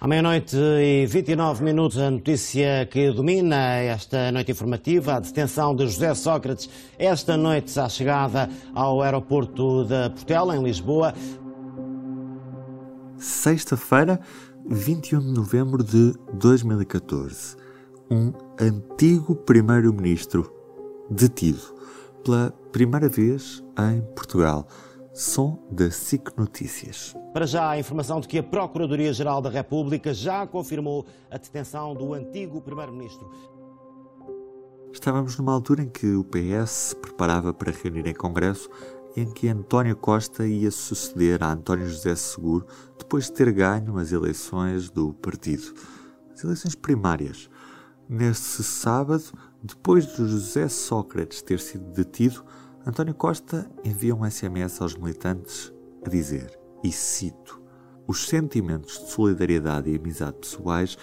À meia-noite e 29 minutos, a notícia que domina esta noite informativa, a detenção de José Sócrates, esta noite à chegada ao aeroporto de Portela, em Lisboa. Sexta-feira, 21 de novembro de 2014. Um antigo primeiro-ministro detido pela primeira vez em Portugal. Som da SIC Notícias. Para já, a informação de que a Procuradoria-Geral da República já confirmou a detenção do antigo Primeiro-Ministro. Estávamos numa altura em que o PS se preparava para reunir em Congresso e em que António Costa ia suceder a António José Seguro depois de ter ganho as eleições do partido. As eleições primárias. Nesse sábado, depois de José Sócrates ter sido detido, António Costa envia um SMS aos militantes a dizer, e cito: Os sentimentos de solidariedade e amizade pessoais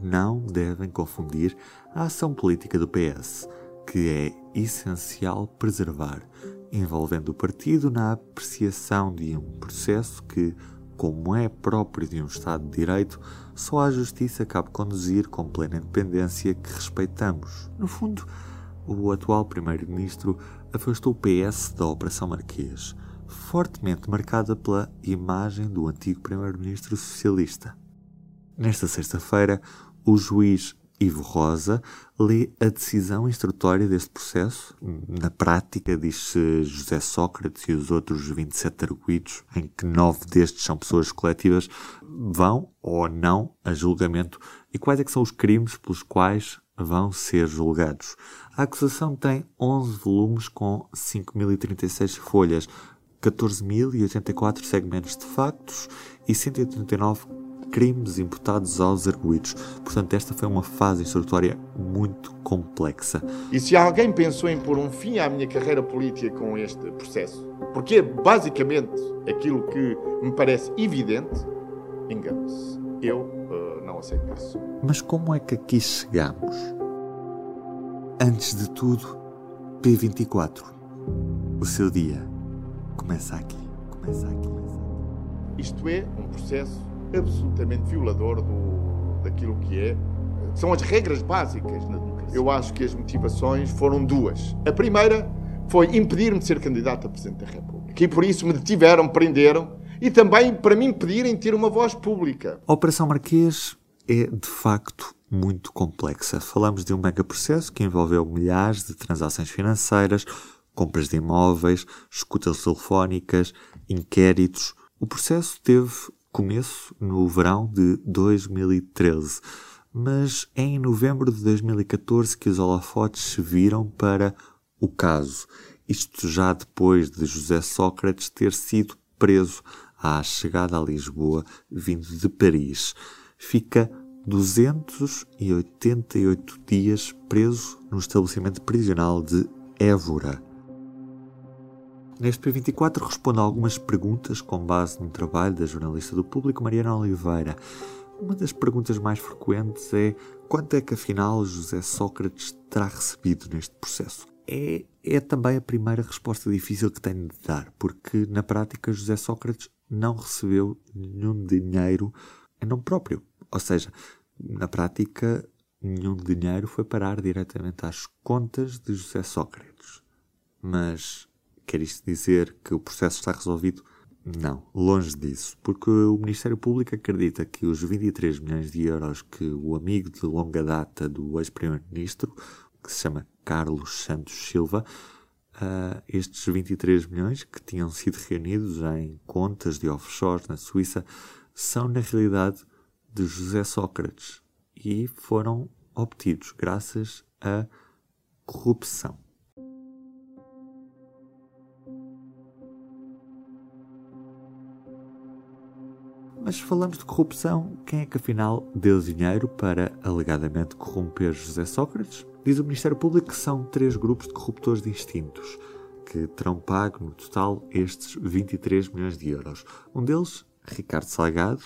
não devem confundir a ação política do PS, que é essencial preservar, envolvendo o partido na apreciação de um processo que, como é próprio de um Estado de Direito, só a justiça cabe conduzir com plena independência que respeitamos. No fundo, o atual Primeiro-Ministro afastou o PS da Operação Marquês, fortemente marcada pela imagem do antigo Primeiro-Ministro socialista. Nesta sexta-feira, o juiz Ivo Rosa lê a decisão instrutória deste processo. Na prática, diz-se José Sócrates e os outros 27 arguídos, em que nove destes são pessoas coletivas, vão ou não a julgamento e quais é que são os crimes pelos quais vão ser julgados. A acusação tem 11 volumes com 5.036 folhas, 14.084 segmentos de factos e 189 crimes imputados aos arguídos. Portanto, esta foi uma fase instrutória muito complexa. E se alguém pensou em pôr um fim à minha carreira política com este processo, porque é basicamente aquilo que me parece evidente, engana-se. Eu uh, não aceito isso. Mas como é que aqui chegamos? Antes de tudo, P24. O seu dia começa aqui. Começa aqui. Isto é um processo absolutamente violador do, daquilo que é. São as regras básicas na democracia. Eu acho que as motivações foram duas. A primeira foi impedir-me de ser candidato a Presidente da República. E por isso me detiveram, prenderam e também para me impedirem de ter uma voz pública. A Operação Marquês é, de facto, muito complexa. Falamos de um mega processo que envolveu milhares de transações financeiras, compras de imóveis, escutas telefónicas, inquéritos. O processo teve começo no verão de 2013, mas é em novembro de 2014 que os holofotes se viram para o caso. Isto já depois de José Sócrates ter sido preso à chegada a Lisboa, vindo de Paris. Fica 288 dias preso no estabelecimento prisional de Évora. Neste P24 respondo a algumas perguntas com base no trabalho da jornalista do público Mariana Oliveira. Uma das perguntas mais frequentes é quanto é que afinal José Sócrates terá recebido neste processo? É, é também a primeira resposta difícil que tenho de dar, porque na prática José Sócrates não recebeu nenhum dinheiro em nome próprio. Ou seja, na prática, nenhum dinheiro foi parar diretamente às contas de José Sócrates. Mas Quer isto dizer que o processo está resolvido? Não, longe disso, porque o Ministério Público acredita que os 23 milhões de euros que o amigo de longa data do ex-primeiro-ministro, que se chama Carlos Santos Silva, uh, estes 23 milhões que tinham sido reunidos em contas de offshore na Suíça, são na realidade de José Sócrates e foram obtidos graças à corrupção. Mas falamos de corrupção, quem é que afinal deu dinheiro para alegadamente corromper José Sócrates? Diz o Ministério Público que são três grupos de corruptores distintos que terão pago no total estes 23 milhões de euros. Um deles, Ricardo Salgado,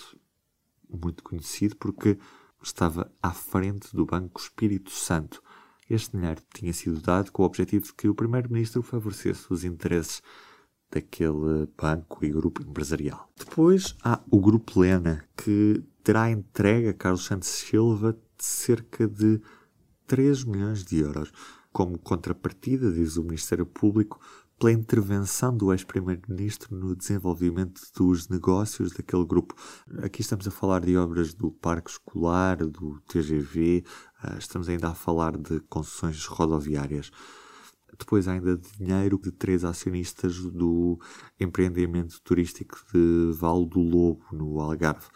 muito conhecido porque estava à frente do Banco Espírito Santo. Este dinheiro tinha sido dado com o objetivo de que o Primeiro-Ministro favorecesse os interesses daquele banco e grupo empresarial. Depois há o Grupo Lena, que terá entregue a Carlos Santos Silva de cerca de 3 milhões de euros, como contrapartida, diz o Ministério Público, pela intervenção do ex-primeiro-ministro no desenvolvimento dos negócios daquele grupo. Aqui estamos a falar de obras do Parque Escolar, do TGV, ah, estamos ainda a falar de concessões rodoviárias depois ainda de dinheiro de três acionistas do empreendimento turístico de Val do Lobo, no Algarve.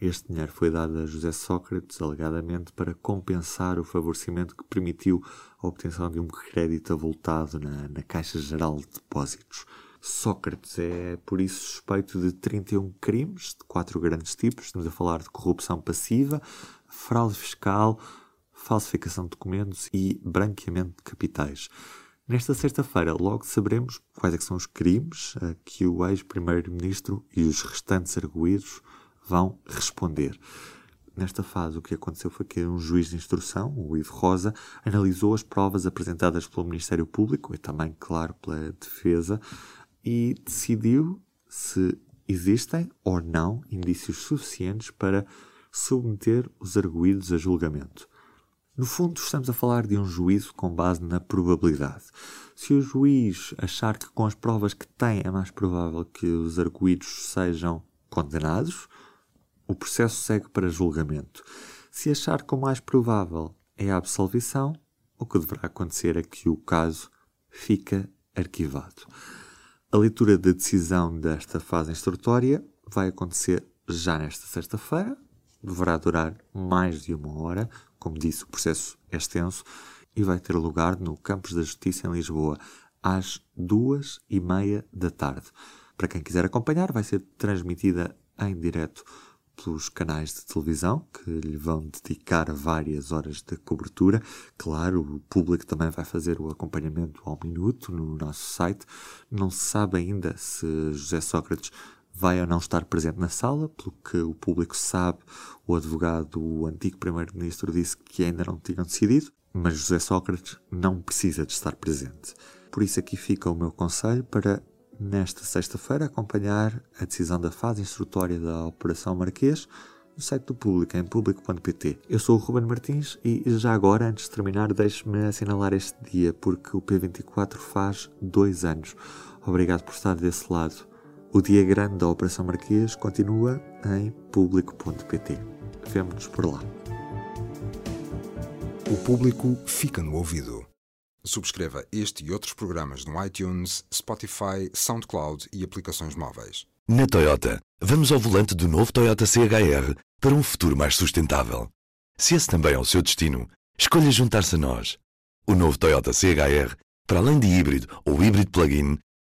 Este dinheiro foi dado a José Sócrates, alegadamente, para compensar o favorecimento que permitiu a obtenção de um crédito avultado na, na Caixa Geral de Depósitos. Sócrates é, por isso, suspeito de 31 crimes, de quatro grandes tipos. Estamos a falar de corrupção passiva, fraude fiscal, falsificação de documentos e branqueamento de capitais. Nesta sexta-feira, logo saberemos quais é são os crimes a que o ex-primeiro-ministro e os restantes arguídos vão responder. Nesta fase, o que aconteceu foi que um juiz de instrução, o Ivo Rosa, analisou as provas apresentadas pelo Ministério Público e também, claro, pela defesa e decidiu se existem ou não indícios suficientes para submeter os arguídos a julgamento. No fundo, estamos a falar de um juízo com base na probabilidade. Se o juiz achar que com as provas que tem é mais provável que os arguídos sejam condenados, o processo segue para julgamento. Se achar que o mais provável é a absolvição, o que deverá acontecer é que o caso fica arquivado. A leitura da decisão desta fase instrutória vai acontecer já nesta sexta-feira, deverá durar mais de uma hora, como disse, o processo é extenso e vai ter lugar no Campos da Justiça em Lisboa, às duas e meia da tarde. Para quem quiser acompanhar, vai ser transmitida em direto pelos canais de televisão que lhe vão dedicar várias horas de cobertura. Claro, o público também vai fazer o acompanhamento ao minuto no nosso site. Não se sabe ainda se José Sócrates vai ou não estar presente na sala, pelo que o público sabe, o advogado, o antigo primeiro-ministro, disse que ainda não tinham decidido, mas José Sócrates não precisa de estar presente. Por isso aqui fica o meu conselho para, nesta sexta-feira, acompanhar a decisão da fase instrutória da Operação Marquês no site do Público, em público.pt. Eu sou o Ruben Martins e já agora, antes de terminar, deixe-me assinalar este dia, porque o P24 faz dois anos. Obrigado por estar desse lado. O dia grande da Operação Marquês continua em público.pt. Vemo-nos por lá. O público fica no ouvido. Subscreva este e outros programas no iTunes, Spotify, SoundCloud e aplicações móveis. Na Toyota, vamos ao volante do novo Toyota CHR para um futuro mais sustentável. Se esse também é o seu destino, escolha juntar-se a nós. O novo Toyota CHR, para além de híbrido ou híbrido plug-in,